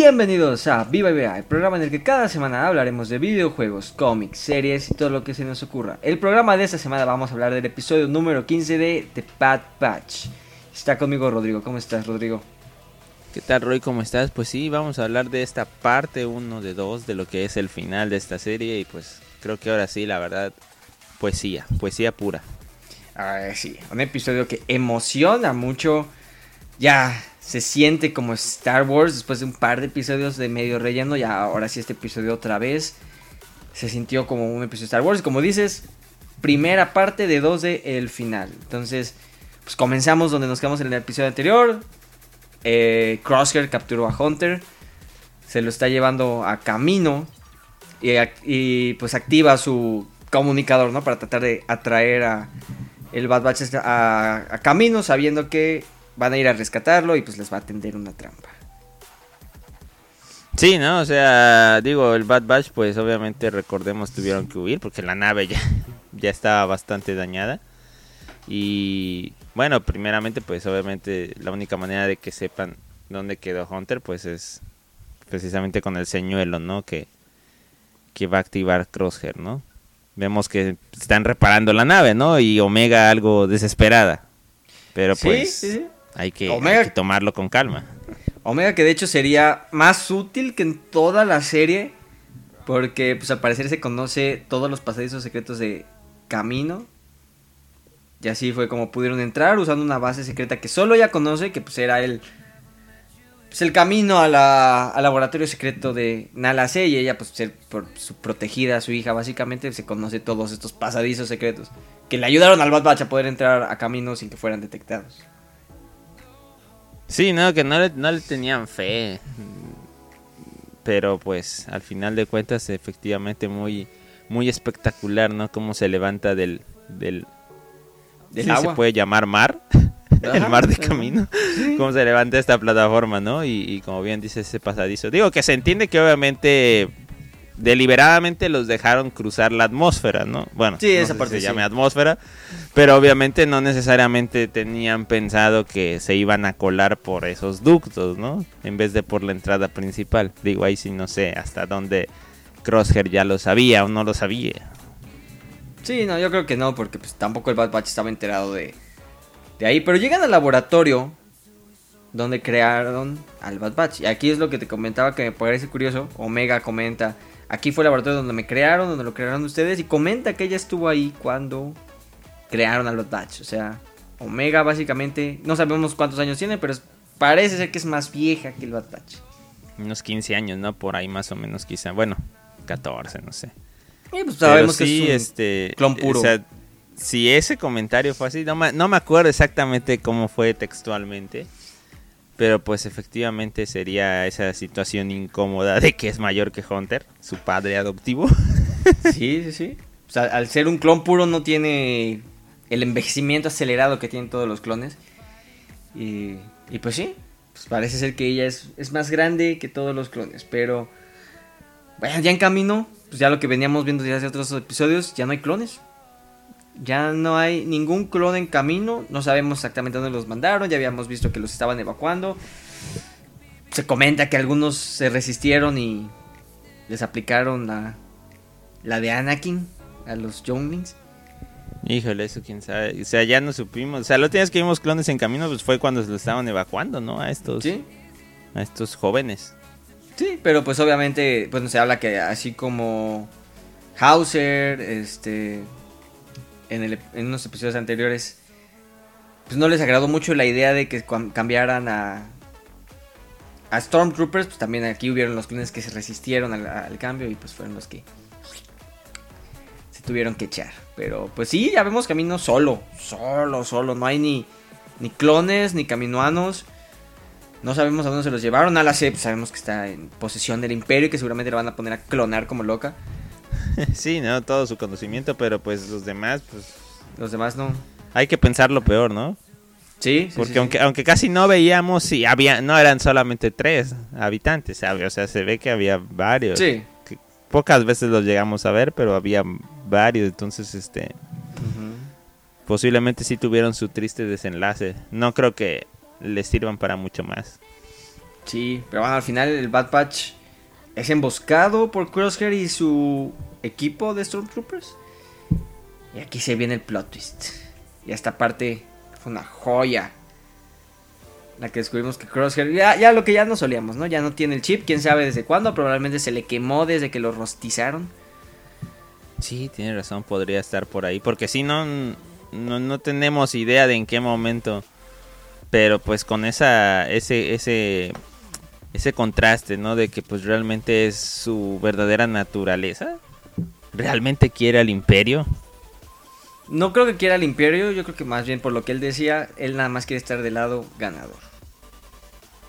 Bienvenidos a Viva y Vea, el programa en el que cada semana hablaremos de videojuegos, cómics, series y todo lo que se nos ocurra. El programa de esta semana vamos a hablar del episodio número 15 de The Bad Batch. Está conmigo Rodrigo. ¿Cómo estás, Rodrigo? ¿Qué tal, Roy? ¿Cómo estás? Pues sí, vamos a hablar de esta parte 1 de 2, de lo que es el final de esta serie. Y pues creo que ahora sí, la verdad, poesía, poesía pura. Ah, sí, un episodio que emociona mucho. Ya se siente como Star Wars después de un par de episodios de medio relleno. Ya ahora sí, este episodio otra vez se sintió como un episodio de Star Wars. Como dices, primera parte de dos de el final. Entonces, pues comenzamos donde nos quedamos en el episodio anterior. Eh, Crosshair capturó a Hunter. Se lo está llevando a camino. Y, y, pues activa su comunicador, ¿no? Para tratar de atraer a el Bad Batch a camino, sabiendo que van a ir a rescatarlo y pues les va a tender una trampa. Sí, ¿no? O sea, digo, el Bad Batch, pues obviamente recordemos tuvieron que huir porque la nave ya, ya estaba bastante dañada. Y bueno, primeramente, pues obviamente la única manera de que sepan dónde quedó Hunter, pues es precisamente con el señuelo, ¿no? Que, que va a activar Crosshair, ¿no? Vemos que están reparando la nave, ¿no? Y Omega algo desesperada. Pero pues sí, sí, sí. Hay, que, Omega, hay que tomarlo con calma. Omega que de hecho sería más útil que en toda la serie. Porque pues al parecer se conoce todos los pasadizos secretos de Camino. Y así fue como pudieron entrar usando una base secreta que solo ella conoce, que pues era el, pues, el camino a la, al laboratorio secreto de Nala C. Y ella pues ser por su protegida, su hija básicamente, se conoce todos estos pasadizos secretos. Que le ayudaron al Bad Batch a poder entrar a camino sin que fueran detectados. Sí, no, que no le, no le tenían fe. Pero pues al final de cuentas efectivamente muy, muy espectacular, ¿no? Cómo se levanta del... del, del sí, agua. se puede llamar mar. el mar de camino. Sí. Cómo se levanta esta plataforma, ¿no? Y, y como bien dice ese pasadizo. Digo que se entiende que obviamente deliberadamente los dejaron cruzar la atmósfera, ¿no? Bueno, sí, no esa parte se sí. llame atmósfera, pero obviamente no necesariamente tenían pensado que se iban a colar por esos ductos, ¿no? En vez de por la entrada principal. Digo, ahí sí no sé hasta dónde Crosshair ya lo sabía o no lo sabía. Sí, no, yo creo que no, porque pues tampoco el Bad Batch estaba enterado de, de ahí. Pero llegan al laboratorio donde crearon al Bad Batch. Y aquí es lo que te comentaba que me parece curioso. Omega comenta, aquí fue el laboratorio donde me crearon, donde lo crearon ustedes. Y comenta que ella estuvo ahí cuando crearon al Bad Batch. O sea, Omega básicamente, no sabemos cuántos años tiene, pero es- parece ser que es más vieja que el Bad Batch. Unos 15 años, ¿no? Por ahí más o menos quizá. Bueno, 14, no sé. Y pues Pero sabemos sí, que es un este, clon puro. o sea, si ese comentario fue así, no me, no me acuerdo exactamente cómo fue textualmente. Pero pues efectivamente sería esa situación incómoda de que es mayor que Hunter, su padre adoptivo. Sí, sí, sí. Al ser un clon puro no tiene el envejecimiento acelerado que tienen todos los clones. Y, y pues sí, pues parece ser que ella es, es más grande que todos los clones. Pero, bueno, ya en camino, pues ya lo que veníamos viendo desde hace otros episodios, ya no hay clones. Ya no hay ningún clon en camino. No sabemos exactamente dónde los mandaron. Ya habíamos visto que los estaban evacuando. Se comenta que algunos se resistieron y les aplicaron la, la de Anakin a los Younglings. Híjole, eso quién sabe. O sea, ya no supimos. O sea, última vez que vimos clones en camino pues fue cuando se los estaban evacuando, ¿no? A estos, Sí, a estos jóvenes. sí, pero pues obviamente pues se habla que así como Hauser, este, en, unos episodios anteriores, pues no les agradó mucho la idea de que cambiaran a a Stormtroopers, pues también aquí hubieron los clones que se resistieron al, al cambio y pues fueron los que se tuvieron que echar. Pero pues sí, ya vemos camino solo, solo, solo, no hay ni, ni clones ni caminoanos. No sabemos a dónde se los llevaron. A la C, pues, sabemos que está en posesión del imperio y que seguramente la van a poner a clonar como loca. sí, ¿no? Todo su conocimiento, pero pues los demás, pues Los demás no. hay que pensar lo peor, ¿no? Sí, sí, Porque sí, sí. aunque aunque casi no veíamos, sí, había, no eran solamente tres habitantes. O sea, se ve que había varios. Sí. Que pocas veces los llegamos a ver, pero había varios, entonces, este, posiblemente sí tuvieron su triste desenlace. No creo que les sirvan para mucho más. Sí, pero bueno, al final el Bad Patch es emboscado por Crosshair y su equipo de Stormtroopers. Y aquí se viene el plot twist. Y esta parte fue una joya. La que descubrimos que Crosshair, ya, ya lo que ya no solíamos, ¿no? Ya no tiene el chip, quién sabe desde cuándo, probablemente se le quemó desde que lo rostizaron. Sí, tiene razón, podría estar por ahí. Porque si no, no, no tenemos idea de en qué momento. Pero pues con esa, ese, ese, ese contraste, ¿no? De que pues realmente es su verdadera naturaleza. ¿Realmente quiere al imperio? No creo que quiera el imperio, yo creo que más bien por lo que él decía, él nada más quiere estar del lado ganador.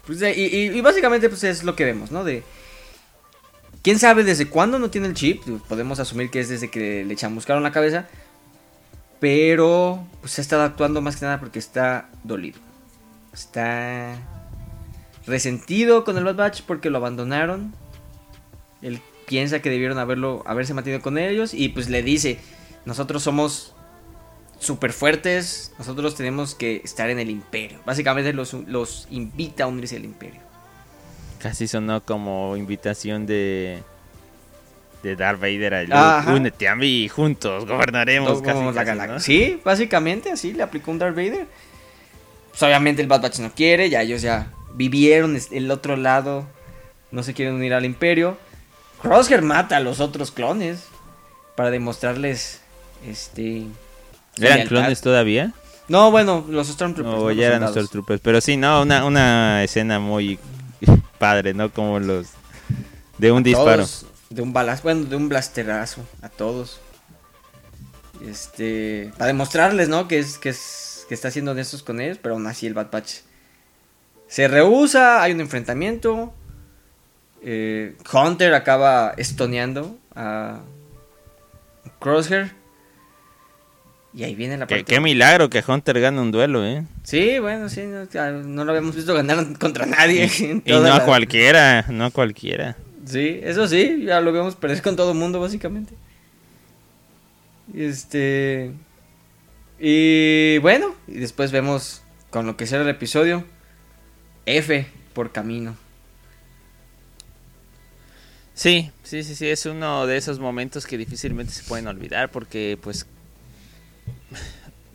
Pues y básicamente pues es lo que vemos, ¿no? De... ¿Quién sabe desde cuándo no tiene el chip? Podemos asumir que es desde que le chamuscaron la cabeza. Pero pues ha estado actuando más que nada porque está dolido. Está resentido con el Bad Batch porque lo abandonaron. Él piensa que debieron haberlo, haberse mantenido con ellos y pues le dice, nosotros somos súper fuertes, nosotros tenemos que estar en el imperio. Básicamente los, los invita a unirse al imperio. Casi sonó como invitación de de Darth Vader a Luke. Ajá. Únete a mí, juntos gobernaremos casi, la casi. Sí, básicamente así le aplicó un Darth Vader. Pues obviamente el Bad Batch no quiere, ya ellos ya vivieron el otro lado, no se quieren unir al imperio. Crosshair mata a los otros clones para demostrarles este ¿Eran lealtad. clones todavía? No, bueno, los Stormtroopers. No, no, ya eran. Stormtroopers. Pero sí, no, una, una escena muy padre, ¿no? Como los... De un disparo. Todos, de un balazo, bueno, de un blasterazo a todos. Este, para demostrarles, ¿no? Que es que es que está siendo honestos con ellos, pero aún así el Bad Batch se rehúsa, hay un enfrentamiento. eh, Hunter acaba estoneando a Crosshair. Y ahí viene la parte. qué milagro que Hunter gane un duelo, ¿eh? Sí, bueno, sí, no, no lo habíamos visto ganar contra nadie. Y toda no a la- cualquiera, no a cualquiera. Sí, eso sí, ya lo vemos perder con todo el mundo, básicamente. Este. Y bueno, y después vemos con lo que será el episodio. F por camino. Sí, sí, sí, sí, es uno de esos momentos que difícilmente se pueden olvidar porque pues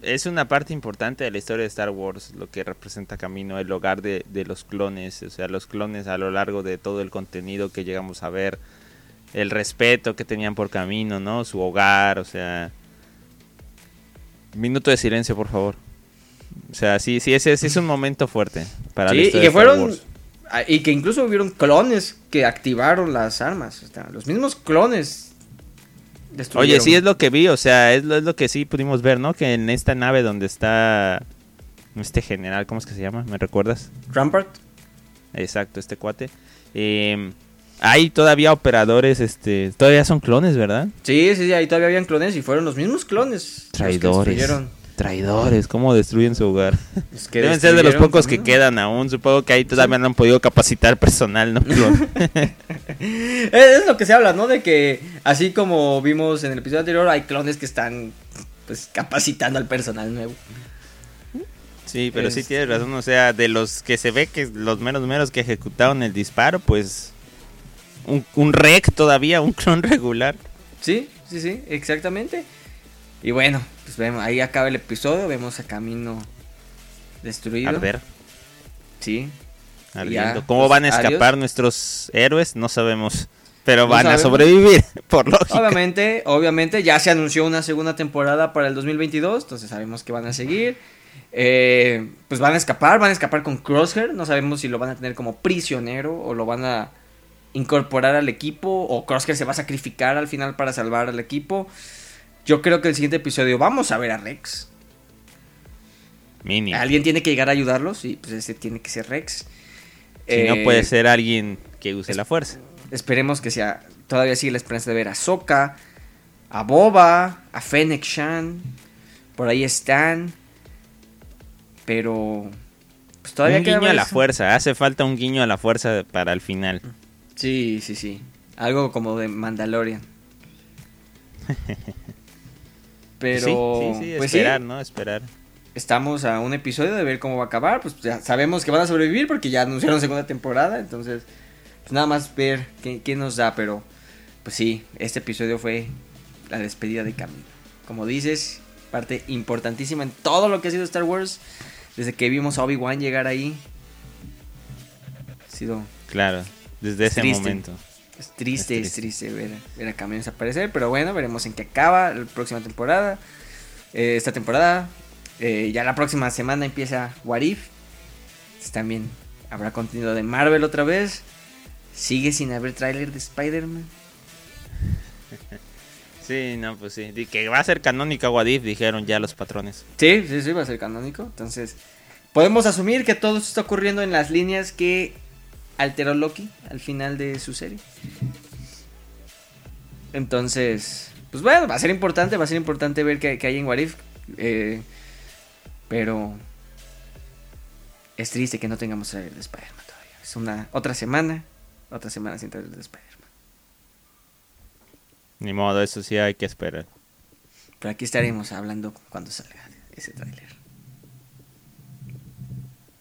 es una parte importante de la historia de Star Wars, lo que representa Camino, el hogar de, los clones, o sea, los clones a lo largo de todo el contenido que llegamos a ver, el respeto que tenían por Camino, ¿no? Su hogar, o sea... Minuto de silencio, por favor. O sea, sí, sí, ese, ese es un momento fuerte para la Sí, y que fueron. Y que incluso hubieron clones que activaron las armas. o sea, los mismos clones. Oye, sí es lo que vi, o sea, es lo, es lo que sí pudimos ver, ¿no? Que en esta nave donde está este general, ¿cómo es que se llama? ¿Me recuerdas? Rampart. Exacto, este cuate. Eh, hay todavía operadores, este, todavía son clones, ¿verdad? Sí, sí, sí, ahí todavía habían clones y fueron los mismos clones. los que Traidores. ¿cómo destruyen su hogar? que Deben ser de los pocos que Camino. quedan aún. Supongo que ahí todavía no han podido capacitar personal, ¿no? Es lo que se habla, ¿no? De que así como vimos en el episodio anterior, hay clones que están pues capacitando al personal nuevo. Sí, pero sí Es- tienes razón. O sea, de los que se ve que los menos menos que ejecutaron el disparo, pues. Un, un rec todavía, un clon regular. Sí, sí, sí, exactamente. Y bueno, pues vemos, ahí acaba el episodio, vemos a Camino destruido. Arder, Sí. ardiendo. Ya, ¿Cómo pues, van a adiós. escapar nuestros héroes? No sabemos. Pero No van a sobrevivir, por lógica. Obviamente, obviamente, ya se anunció una segunda temporada para el 2022, entonces sabemos que van a seguir. Eh, pues van a escapar, van a escapar con Crosshair, no sabemos si lo van a tener como prisionero o lo van a incorporar al equipo o Crosshair se va a sacrificar al final para salvar al equipo. Yo creo que el siguiente episodio vamos a ver a Rex. Mínimo. Alguien tiene que llegar a ayudarlos y pues ese tiene que ser Rex. Si no Eh, puede ser alguien que use la fuerza. Esperemos que sea. Todavía sigue la esperanza de ver a Sokka, a Boba, a Fennec Shan. Por ahí están. Pero. Pues todavía un queda guiño a la fuerza. Hace falta un guiño a la fuerza para el final. Sí, sí, sí. Algo como de Mandalorian. Pero. sí, sí, sí, pues esperar, sí. ¿no? Esperar. estamos a un episodio de ver cómo va a acabar. Pues ya sabemos que van a sobrevivir porque ya anunciaron segunda temporada. Entonces, pues nada más ver qué, qué nos da. Pero, pues sí, este episodio fue la despedida de Camino. Como dices, parte importantísima en todo lo que ha sido Star Wars. Desde que vimos a Obi-Wan llegar ahí. Ha sido Claro, desde ese triste. momento. Es triste, Es es triste, ver, ver a Camino desaparecer. Pero bueno, veremos en qué acaba la próxima temporada. Eh, esta temporada. Eh, ya la próxima semana empieza What If. Pues También habrá contenido de Marvel otra vez. Sigue sin haber tráiler de Spider-Man. Sí, no, pues sí. Que va a ser canónica Wadif, dijeron ya los patrones. Sí, sí, sí, va a ser canónico. Entonces, podemos asumir que todo esto está ocurriendo en las líneas que alteró Loki al final de su serie. Entonces, pues bueno, va a ser importante, va a ser importante ver qué, qué hay en Warif. pero es triste que no tengamos trailer de Spider-Man todavía. Es una otra semana, otra semana sin trailer de Spider-Man. Ni modo, eso sí hay que esperar. Pero aquí estaremos hablando cuando salga ese tráiler.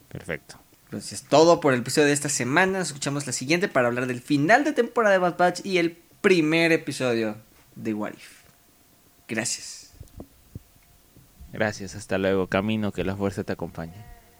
Perfecto. Entonces es todo por el episodio de esta semana. Nos escuchamos la siguiente para hablar del final de temporada de Bad Batch y el primer episodio de What If. Gracias. Gracias, hasta luego. Camino, que la fuerza te acompañe.